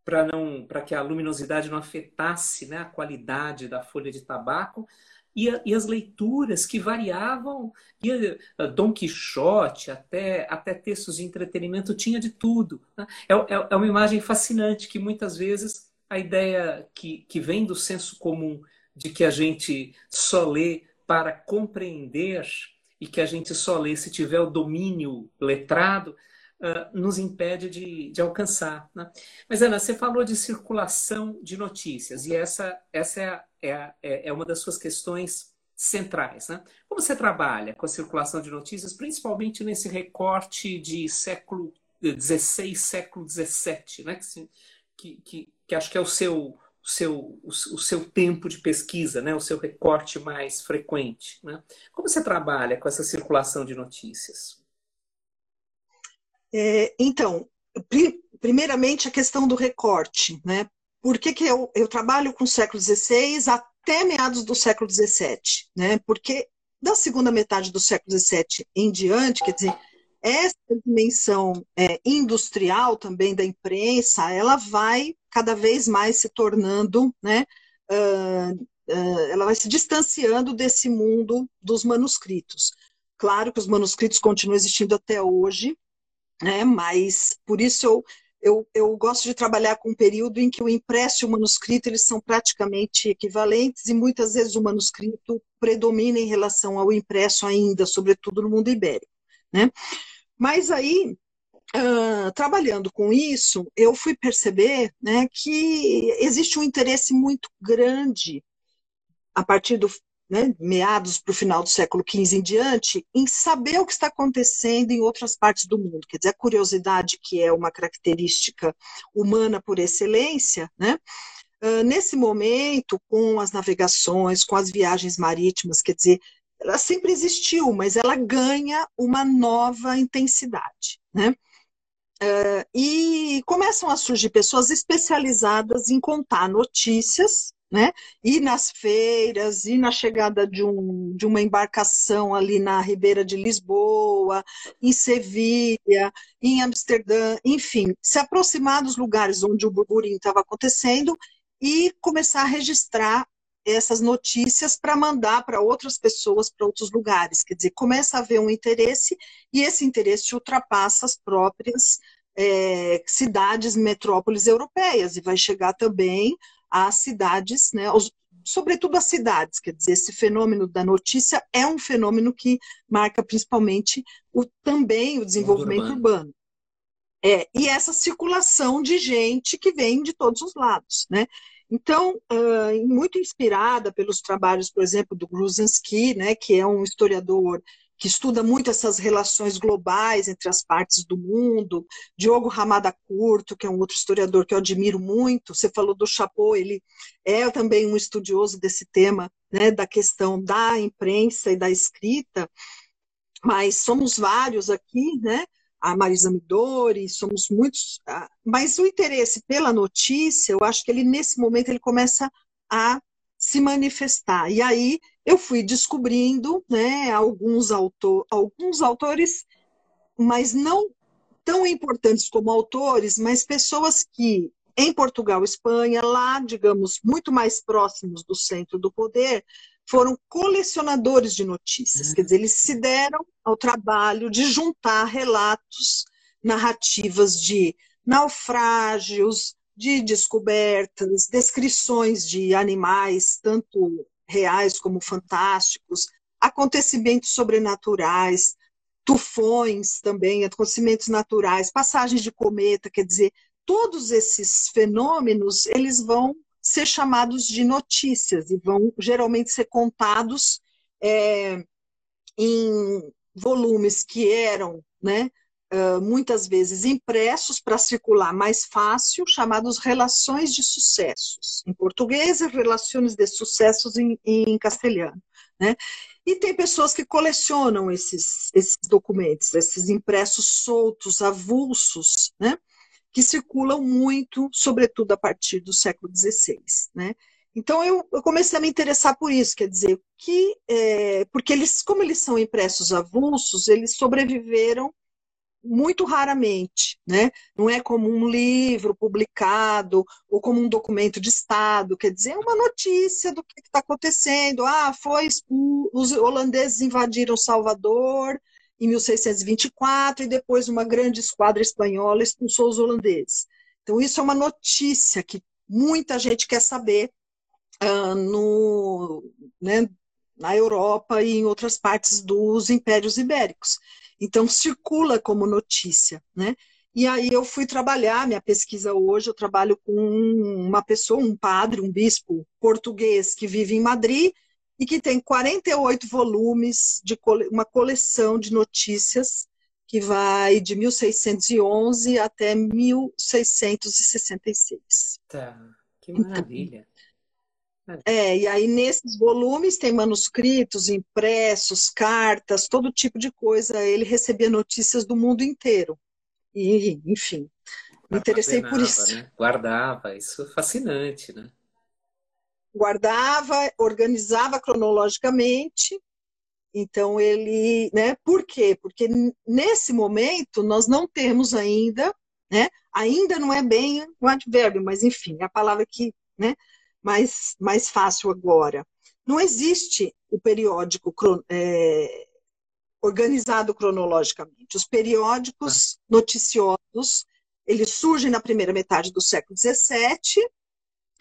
para não para que a luminosidade não afetasse né, a qualidade da folha de tabaco e, a, e as leituras que variavam e uh, Dom Quixote até até textos de entretenimento tinha de tudo né? é, é, é uma imagem fascinante que muitas vezes a ideia que, que vem do senso comum de que a gente só lê para compreender e que a gente só lê se tiver o domínio letrado, uh, nos impede de, de alcançar. Né? Mas, Ana, você falou de circulação de notícias, e essa, essa é, a, é, a, é, é uma das suas questões centrais. Né? Como você trabalha com a circulação de notícias, principalmente nesse recorte de século XVI, século XVII, né? que, que, que acho que é o seu, o seu, o, seu tempo de pesquisa, né? o seu recorte mais frequente. Né? Como você trabalha com essa circulação de notícias? É, então, primeiramente a questão do recorte. Né? Por que, que eu, eu trabalho com o século XVI até meados do século XVII? Né? Porque da segunda metade do século XVII em diante, quer dizer, essa dimensão é, industrial também da imprensa, ela vai cada vez mais se tornando, né, uh, uh, ela vai se distanciando desse mundo dos manuscritos. Claro que os manuscritos continuam existindo até hoje, né, mas por isso eu, eu, eu gosto de trabalhar com um período em que o impresso e o manuscrito eles são praticamente equivalentes e muitas vezes o manuscrito predomina em relação ao impresso ainda, sobretudo no mundo ibérico. Né? Mas aí, uh, trabalhando com isso, eu fui perceber né, que existe um interesse muito grande a partir do né, meados para o final do século XV em diante, em saber o que está acontecendo em outras partes do mundo. Quer dizer, a curiosidade, que é uma característica humana por excelência, né? Uh, nesse momento, com as navegações, com as viagens marítimas, quer dizer, ela sempre existiu, mas ela ganha uma nova intensidade, né? Uh, e começam a surgir pessoas especializadas em contar notícias, né? E nas feiras, e na chegada de, um, de uma embarcação ali na Ribeira de Lisboa, em Sevilha, em Amsterdã, enfim, se aproximar dos lugares onde o burburinho estava acontecendo e começar a registrar essas notícias para mandar para outras pessoas, para outros lugares. Quer dizer, começa a haver um interesse e esse interesse ultrapassa as próprias é, cidades, metrópoles europeias e vai chegar também às cidades, né, aos, sobretudo as cidades. Quer dizer, esse fenômeno da notícia é um fenômeno que marca principalmente o, também o desenvolvimento urbano. urbano. É, e essa circulação de gente que vem de todos os lados, né? Então, muito inspirada pelos trabalhos, por exemplo, do Gruzinski, né, que é um historiador que estuda muito essas relações globais entre as partes do mundo, Diogo Ramada Curto, que é um outro historiador que eu admiro muito, você falou do Chapeau, ele é também um estudioso desse tema, né, da questão da imprensa e da escrita, mas somos vários aqui, né, a Marisa Midori, somos muitos, ah, mas o interesse pela notícia, eu acho que ele nesse momento ele começa a se manifestar. E aí eu fui descobrindo, né, alguns, autor, alguns autores, mas não tão importantes como autores, mas pessoas que em Portugal, Espanha, lá, digamos, muito mais próximos do centro do poder, foram colecionadores de notícias, uhum. quer dizer, eles se deram ao trabalho de juntar relatos, narrativas de naufrágios, de descobertas, descrições de animais, tanto reais como fantásticos, acontecimentos sobrenaturais, tufões também, acontecimentos naturais, passagens de cometa, quer dizer, todos esses fenômenos, eles vão ser chamados de notícias e vão geralmente ser contados é, em volumes que eram, né, muitas vezes impressos para circular mais fácil, chamados relações de sucessos. Em português, relações de sucessos em, em castelhano. Né? E tem pessoas que colecionam esses, esses documentos, esses impressos soltos, avulsos, né? Que circulam muito, sobretudo a partir do século XVI. Né? Então eu, eu, comecei a me interessar por isso, quer dizer, que é, porque eles, como eles são impressos avulsos, eles sobreviveram muito raramente, né? Não é como um livro publicado ou como um documento de Estado, quer dizer, é uma notícia do que está acontecendo. Ah, foi os holandeses invadiram Salvador, em 1624 e depois uma grande esquadra espanhola expulsou os holandeses. Então, isso é uma notícia que muita gente quer saber uh, no, né, na Europa e em outras partes dos impérios ibéricos. Então, circula como notícia. Né? E aí eu fui trabalhar, minha pesquisa hoje, eu trabalho com uma pessoa, um padre, um bispo português que vive em Madrid e que tem 48 volumes de uma coleção de notícias que vai de 1611 até 1666. Tá, que maravilha. É, e aí nesses volumes tem manuscritos, impressos, cartas, todo tipo de coisa. Ele recebia notícias do mundo inteiro. E, enfim, me interessei por isso. Né? Guardava, isso é fascinante, né? Guardava, organizava cronologicamente. Então ele, né? Por quê? Porque nesse momento nós não temos ainda, né? Ainda não é bem um advérbio, mas enfim, é a palavra que, né? mais, mais fácil agora. Não existe o periódico é, organizado cronologicamente. Os periódicos noticiosos, eles surgem na primeira metade do século XVII,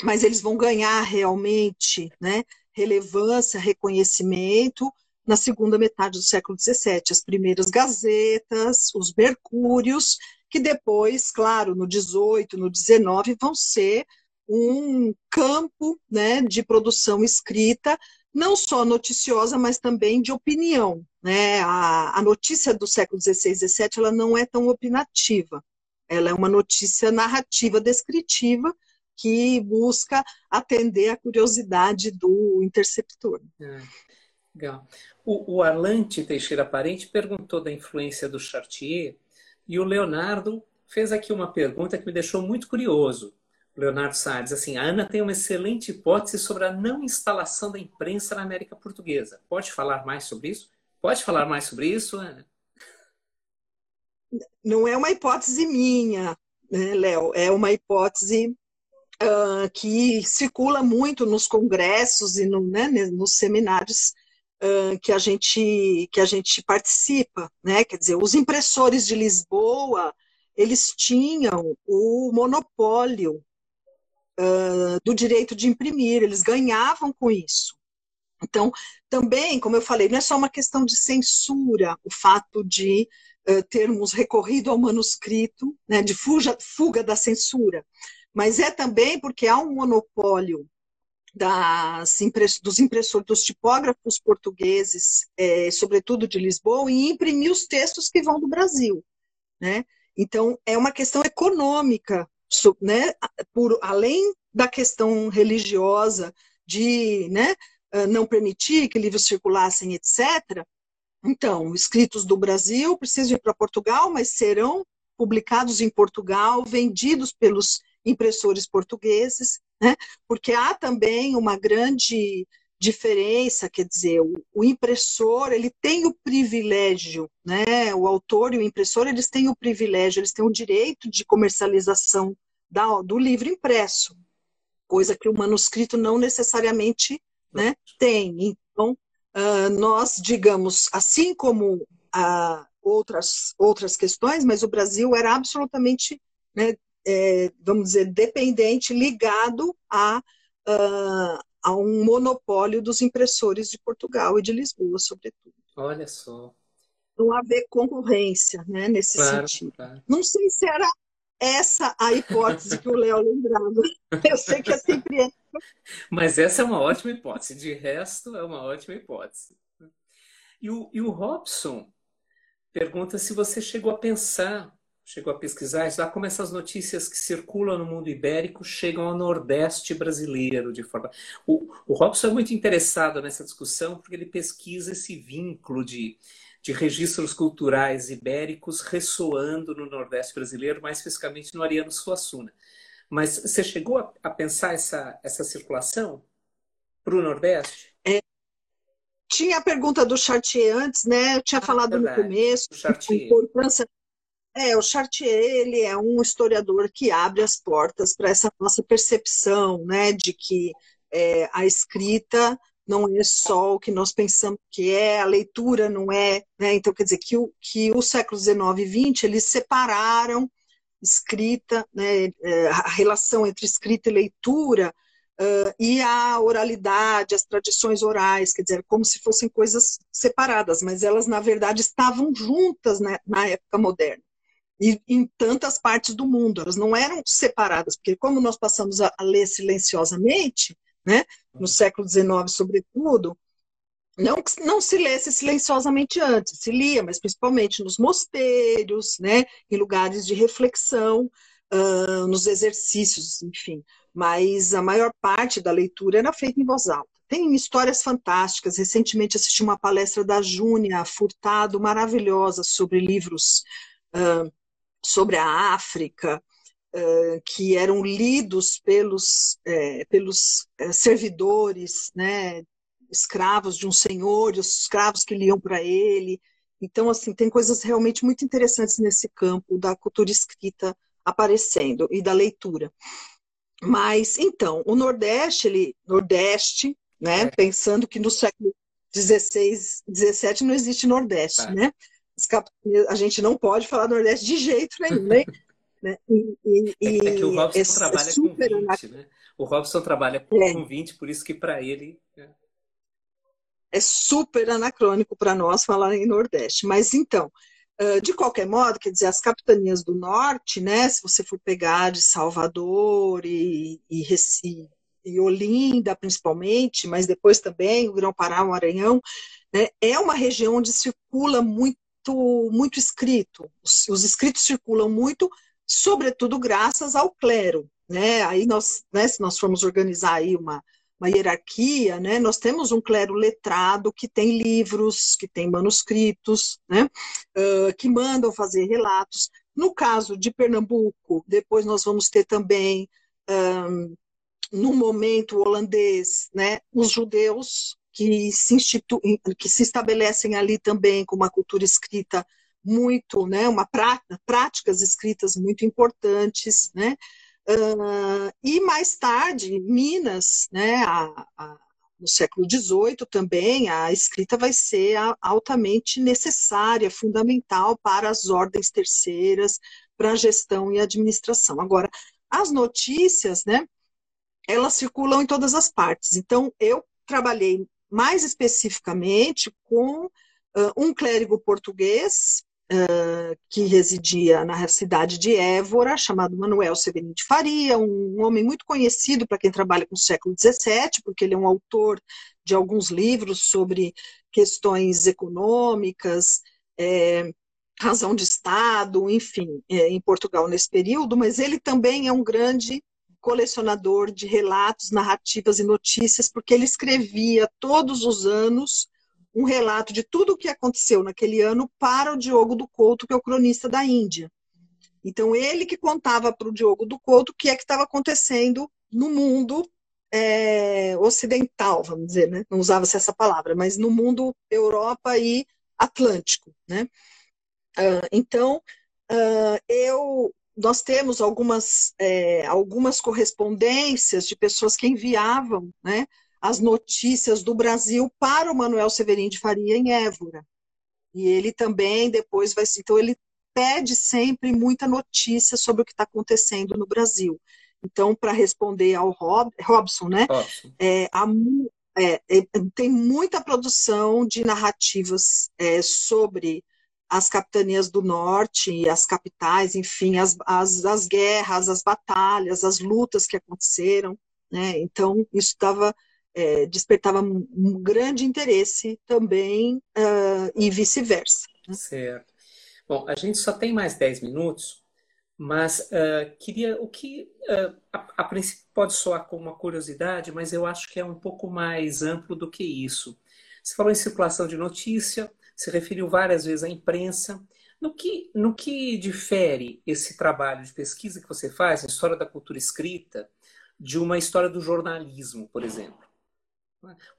mas eles vão ganhar realmente né, relevância, reconhecimento na segunda metade do século XVII. As primeiras gazetas, os mercúrios, que depois, claro, no XVIII, no XIX, vão ser um campo né, de produção escrita, não só noticiosa, mas também de opinião. Né? A, a notícia do século XVI e XVII ela não é tão opinativa, ela é uma notícia narrativa, descritiva, que busca atender a curiosidade do interceptor. É, legal. O, o Arlante Teixeira Parente perguntou da influência do Chartier e o Leonardo fez aqui uma pergunta que me deixou muito curioso. Leonardo Salles, assim, a Ana tem uma excelente hipótese sobre a não instalação da imprensa na América Portuguesa. Pode falar mais sobre isso? Pode falar mais sobre isso, Ana? Não é uma hipótese minha, né, Léo? É uma hipótese uh, que circula muito nos congressos e no, né, nos seminários uh, que, a gente, que a gente participa. Né? Quer dizer, os impressores de Lisboa, eles tinham o monopólio do direito de imprimir, eles ganhavam com isso. Então, também, como eu falei, não é só uma questão de censura, o fato de uh, termos recorrido ao manuscrito, né, de fuga da censura, mas é também porque há um monopólio das dos impressores, dos tipógrafos portugueses, é, sobretudo de Lisboa, em imprimir os textos que vão do Brasil. Né? Então, é uma questão econômica né, por além da questão religiosa de né, ah, não permitir que livros circulassem, etc. Então, escritos do Brasil precisam ir para Portugal, mas serão publicados em Portugal, vendidos pelos impressores portugueses, né? porque há também uma grande diferença, quer dizer, o, o, impressor, ele tem o privilégio, né, o autor e o impressor, eles têm o privilégio, eles têm o direito de comercialização da, do livro impresso, coisa que o manuscrito não necessariamente né, tem. Então, uh, nós, digamos, assim como uh, outras, outras questões, mas o Brasil era absolutamente, né, é, vamos dizer, dependente, ligado a, uh, a um monopólio dos impressores de Portugal e de Lisboa, sobretudo. Olha só. Não haver concorrência né, nesse claro, sentido. Claro. Não sei se era essa a hipótese que o Léo lembrava. [laughs] Eu sei que é sempre é. Mas essa é uma ótima hipótese. De resto, é uma ótima hipótese. E o, e o Robson pergunta se você chegou a pensar, chegou a pesquisar, estudar como essas notícias que circulam no mundo ibérico chegam ao Nordeste brasileiro de forma. O, o Robson é muito interessado nessa discussão porque ele pesquisa esse vínculo de de registros culturais ibéricos ressoando no Nordeste brasileiro, mais especificamente no Ariano Suassuna. Mas você chegou a, a pensar essa, essa circulação para o Nordeste? É, tinha a pergunta do Chartier antes, né? Eu tinha ah, falado no começo. Chartier. Importância... É, o Chartier ele é um historiador que abre as portas para essa nossa percepção, né, de que é, a escrita não é só o que nós pensamos que é, a leitura não é, né? Então, quer dizer, que o, que o século XIX e XX, eles separaram escrita, né, é, a relação entre escrita e leitura, uh, e a oralidade, as tradições orais, quer dizer, como se fossem coisas separadas, mas elas, na verdade, estavam juntas né, na época moderna. E em tantas partes do mundo, elas não eram separadas, porque como nós passamos a, a ler silenciosamente, né? no século XIX, sobretudo, não, não se lesse silenciosamente antes, se lia, mas principalmente nos mosteiros, né, em lugares de reflexão, uh, nos exercícios, enfim. Mas a maior parte da leitura era feita em voz alta. Tem histórias fantásticas. Recentemente assisti uma palestra da Júnia Furtado, maravilhosa, sobre livros uh, sobre a África, uh, que eram lidos pelos, uh, pelos servidores né, escravos de um senhor, os escravos que liam para ele. Então, assim, tem coisas realmente muito interessantes nesse campo da cultura escrita aparecendo e da leitura. Mas, então, o Nordeste, ele, Nordeste, né, é. pensando que no século XVI, XVII não existe Nordeste, é. né? A gente não pode falar Nordeste de jeito nenhum, né? [laughs] né? E, e, é, é, que o Robson é, trabalha é com 20, né? O Robson trabalha com, é. 20, por isso que para ele é super anacrônico para nós falar em Nordeste. Mas então, de qualquer modo, quer dizer, as capitanias do Norte, né, se você for pegar de Salvador e, e Recife, e Olinda, principalmente, mas depois também o Grão-Pará, o Maranhão, né, é uma região onde circula muito, muito escrito. Os, os, escritos circulam muito, sobretudo graças ao clero. Né? Aí nós, né, se nós formos organizar aí uma, uma hierarquia, né? Nós temos um clero letrado que tem livros, que tem manuscritos, né? Uh, que mandam fazer relatos. No caso de Pernambuco, depois nós vamos ter também, um, no momento holandês, né? Os judeus que se, institu que se estabelecem ali também com uma cultura escrita muito, né? Uma prá práticas escritas muito importantes, né? Uh, e mais tarde, Minas, né, a, a, no século XVIII também, a escrita vai ser altamente necessária, fundamental para as ordens terceiras, para a gestão e administração. Agora, as notícias, né, elas circulam em todas as partes. Então, eu trabalhei mais especificamente com uh, um clérigo português uh, que residia na cidade de Évora, chamado Manuel Severino de Faria, um, um homem muito conhecido para quem trabalha com o século XVII, porque ele é um autor de alguns livros sobre questões econômicas, é, razão de Estado, enfim, é, em Portugal nesse período, mas ele também é um grande colecionador de relatos, narrativas e notícias, porque ele escrevia todos os anos um relato de tudo o que aconteceu naquele ano para o Diogo do Couto, que é o cronista da Índia. Então, ele que contava para o Diogo do Couto o que é que estava acontecendo no mundo é, ocidental, vamos dizer, né? não usava-se essa palavra, mas no mundo Europa e Atlântico. Né? Uh, então, uh, eu, nós temos algumas, é, algumas correspondências de pessoas que enviavam né, as notícias do Brasil para o Manuel Severino de Faria em Évora. E ele também depois vai. Então, ele pede sempre muita notícia sobre o que está acontecendo no Brasil. Então, para responder ao Rob, Robson, né? Robson. É, a, é, é, tem muita produção de narrativas é, sobre as capitanias do norte, as capitais, enfim, as, as, as guerras, as batalhas, as lutas que aconteceram. Né? Então, isso estava é, despertava um grande interesse também uh, e vice-versa. Né? Certo. Bom, a gente só tem mais 10 minutos, mas uh, queria o que uh, a, a, princípio pode soar como uma curiosidade, mas eu acho que é um pouco mais amplo do que isso. Você falou em circulação de notícia, se referiu várias vezes à imprensa. No que, no que difere esse trabalho de pesquisa que você faz, a história da cultura escrita, de uma história do jornalismo, por exemplo?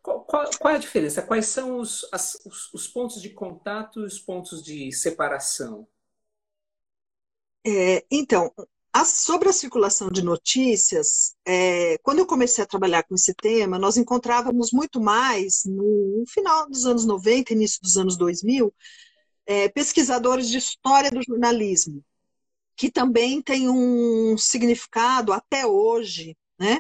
Qual, qual, qual, é a diferença? Quais são os, as, os, os, pontos de contato e os pontos de separação? É, então, a, sobre a circulação de notícias, é, quando eu comecei a trabalhar com esse tema, nós encontrávamos muito mais, no final dos anos 90, início dos anos 2000, é, pesquisadores de história do jornalismo, que também tem um significado até hoje, né?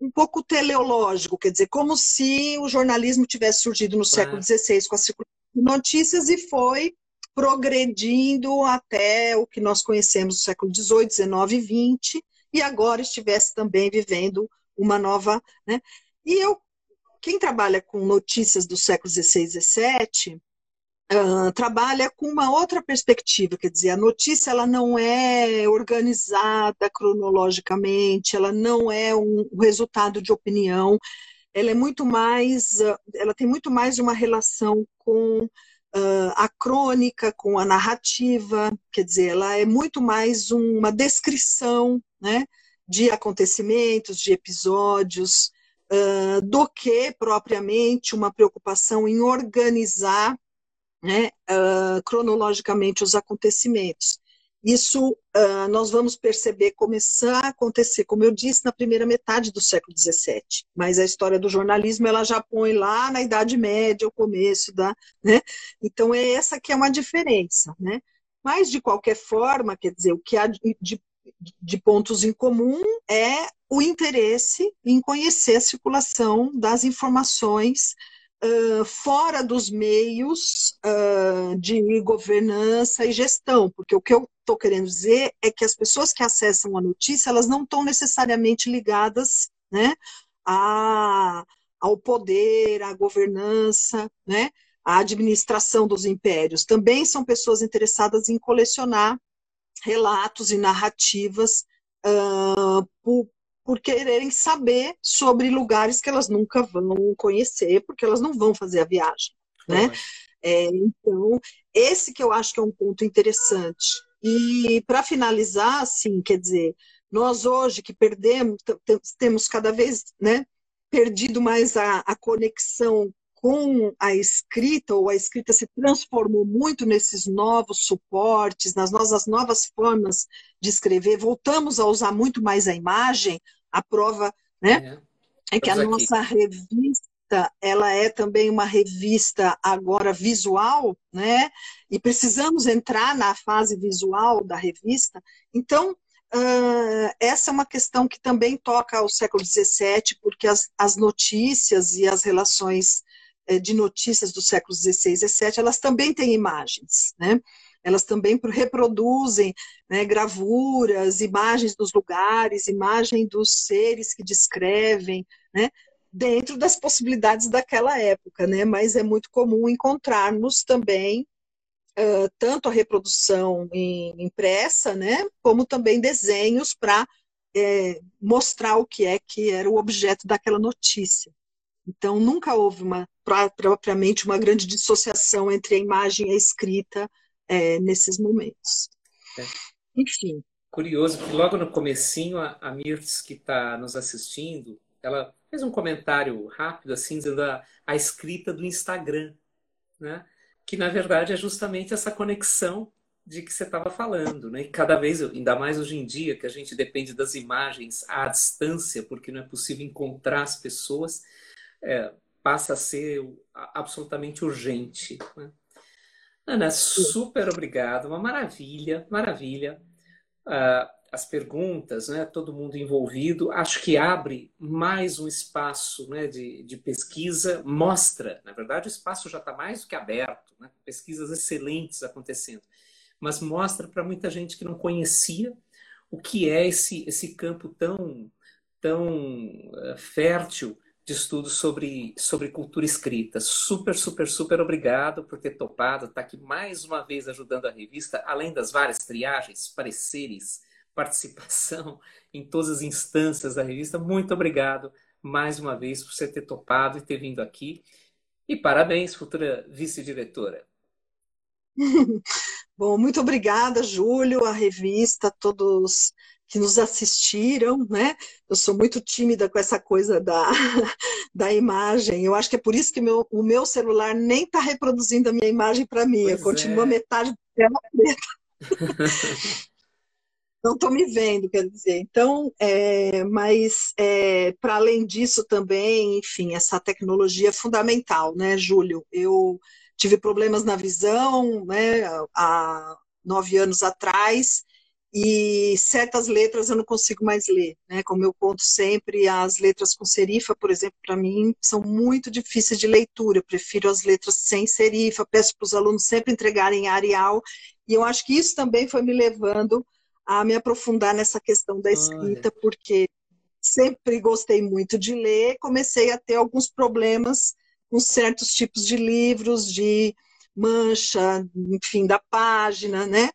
um pouco teleológico, quer dizer, como se o jornalismo tivesse surgido no século XVI com a circulação de notícias e foi progredindo até o que nós conhecemos no século XVIII, XIX e XX, e agora estivesse também vivendo uma nova. Né? E eu quem trabalha com notícias do século XVI e XVII uh, trabalha com uma outra perspectiva, quer dizer, a notícia ela não é organizada cronologicamente, ela não é um resultado de opinião, ela é muito mais, ela tem muito mais uma relação com uh, a crônica, com a narrativa, quer dizer, ela é muito mais uma descrição, né, de acontecimentos, de episódios, uh, do que propriamente uma preocupação em organizar né, uh, cronologicamente os acontecimentos. Isso uh, nós vamos perceber começar a acontecer, como eu disse, na primeira metade do século XVII. Mas a história do jornalismo ela já põe lá na Idade Média, o começo da. Né? Então, é essa que é uma diferença. Né? Mas, de qualquer forma, quer dizer, o que há de, de, de pontos em comum é o interesse em conhecer a circulação das informações uh, fora dos meios uh, de governança e gestão, porque o que eu estou querendo dizer é que as pessoas que acessam a notícia, elas não estão necessariamente ligadas né, a, ao poder, à governança, né, à administração dos impérios. Também são pessoas interessadas em colecionar relatos e narrativas uh, por, quererem saber sobre lugares que elas nunca vão conhecer, porque elas não vão fazer a viagem, né? É, então, esse que eu acho que é um ponto interessante. E para finalizar, assim, quer dizer, nós hoje que perdemos, temos cada vez, né, perdido mais a, a conexão com a escrita, ou a escrita se transformou muito nesses novos suportes, nas nossas novas formas de escrever, voltamos a usar muito mais a imagem, a prova, né? É, é que a nossa revista ela é também uma revista agora visual, né? E precisamos entrar na fase visual da revista. Então, uh, essa é uma questão que também toca ao século XVII, porque as, as notícias e as relações eh, de notícias do século XVI e XVII, elas também têm imagens, né? Elas também reproduzem né, gravuras, imagens dos lugares, imagem dos seres que descrevem, né, dentro das possibilidades daquela época, né, mas é muito comum encontrarmos também uh, tanto a reprodução impressa, né, como também desenhos para é, mostrar o que é que era o objeto daquela notícia. Então, nunca houve uma, propriamente uma grande dissociação entre a imagem e a escrita é, nesses momentos. É. Enfim. Curioso, que logo no comecinho, a, a Mirtz, que está nos assistindo, ela fez um comentário rápido, assim, dizendo a, a escrita do Instagram, né? que na verdade é justamente essa conexão de que você estava falando, né? E cada vez, ainda mais hoje em dia, que a gente depende das imagens à distância, porque não é possível encontrar as pessoas, é, passa a ser absolutamente urgente. Né? Ana, super obrigado, uma maravilha, maravilha. Uh, as perguntas, né, todo mundo envolvido, acho que abre mais um espaço né, de, de pesquisa, mostra, na verdade o espaço já está mais do que aberto, né, pesquisas excelentes acontecendo, mas mostra para muita gente que não conhecia o que é esse, esse campo tão, tão uh, fértil de estudos sobre, sobre cultura escrita. Super, super, super obrigado por ter topado, estar tá aqui mais uma vez ajudando a revista, além das várias triagens, pareceres, [laughs] participação em todas as instâncias da revista. Muito obrigado mais uma vez por você ter topado e ter vindo aqui. E parabéns, futura vice-diretora. [laughs] Bom, muito obrigada, Júlio, a revista, todos que nos assistiram, né? Eu sou muito tímida com essa coisa da, [laughs] da imagem. Eu acho que é por isso que meu, o meu celular nem está reproduzindo a minha imagem para mim. Pois eu continuo é. metade tela preta. [laughs] Não estou me vendo, quer dizer. Então, é, mas é, para além disso também, enfim, essa tecnologia é fundamental, né, Júlio? Eu tive problemas na visão, né, há nove anos atrás e certas letras eu não consigo mais ler, né? Como eu conto sempre, as letras com serifa, por exemplo, para mim são muito difíceis de leitura. Eu prefiro as letras sem serifa, peço para os alunos sempre entregarem Arial, e eu acho que isso também foi me levando a me aprofundar nessa questão da escrita, porque sempre gostei muito de ler, comecei a ter alguns problemas com certos tipos de livros, de mancha, enfim, da página, né?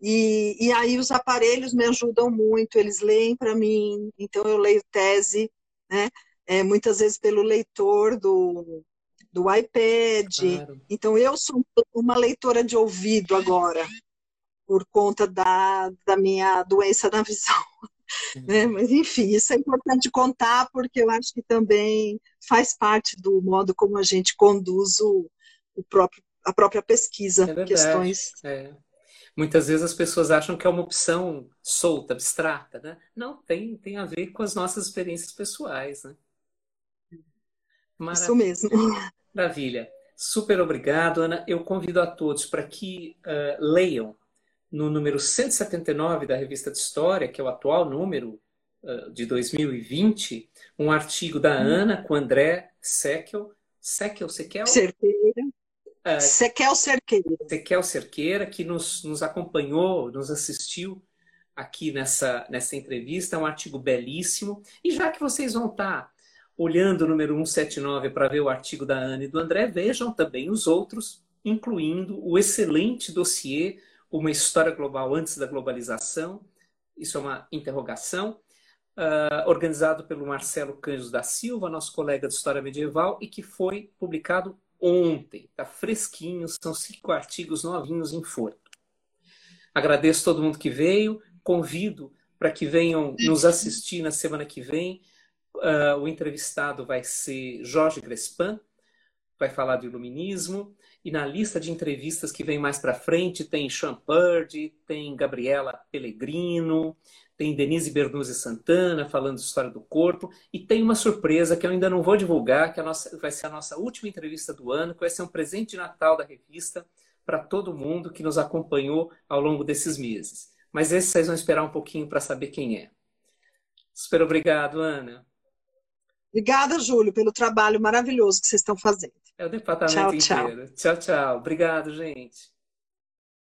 E, e aí os aparelhos me ajudam muito, eles leem para mim, então eu leio tese, né? É, muitas vezes pelo leitor do, do iPad. Claro. Então eu sou uma leitora de ouvido agora, por conta da, da minha doença na visão. Né? Mas, enfim, isso é importante contar, porque eu acho que também faz parte do modo como a gente conduz o, o próprio, a própria pesquisa. É questões. É. Muitas vezes as pessoas acham que é uma opção solta, abstrata, né? Não, tem, tem a ver com as nossas experiências pessoais, né? Maravilha. Isso mesmo. [laughs] Maravilha. Super obrigado, Ana. Eu convido a todos para que uh, leiam no número 179 da Revista de História, que é o atual número uh, de 2020, um artigo da Ana com André Sekel. Sekel, Sekel? Cerqueira. Uh, Sekel Cerqueira. Sekel Cerqueira, que nos, nos acompanhou, nos assistiu aqui nessa, nessa entrevista. É um artigo belíssimo. E já que vocês vão estar olhando o número 179 para ver o artigo da Ana e do André, vejam também os outros, incluindo o excelente dossiê uma história global antes da globalização. Isso é uma interrogação. Uh, organizado pelo Marcelo Cândido da Silva, nosso colega de História Medieval, e que foi publicado ontem. Está fresquinho, são cinco artigos novinhos em forno. Agradeço todo mundo que veio, convido para que venham nos assistir na semana que vem. Uh, o entrevistado vai ser Jorge Grespan, vai falar do iluminismo. E na lista de entrevistas que vem mais para frente tem Purdy, tem Gabriela Pellegrino, tem Denise Bernuzzi Santana falando história do corpo e tem uma surpresa que eu ainda não vou divulgar, que a nossa, vai ser a nossa última entrevista do ano, que vai ser um presente de Natal da revista para todo mundo que nos acompanhou ao longo desses meses. Mas esse vocês vão esperar um pouquinho para saber quem é. Super obrigado, Ana. Obrigada, Júlio, pelo trabalho maravilhoso que vocês estão fazendo. É o departamento tchau, inteiro. Tchau, tchau. Obrigado, gente.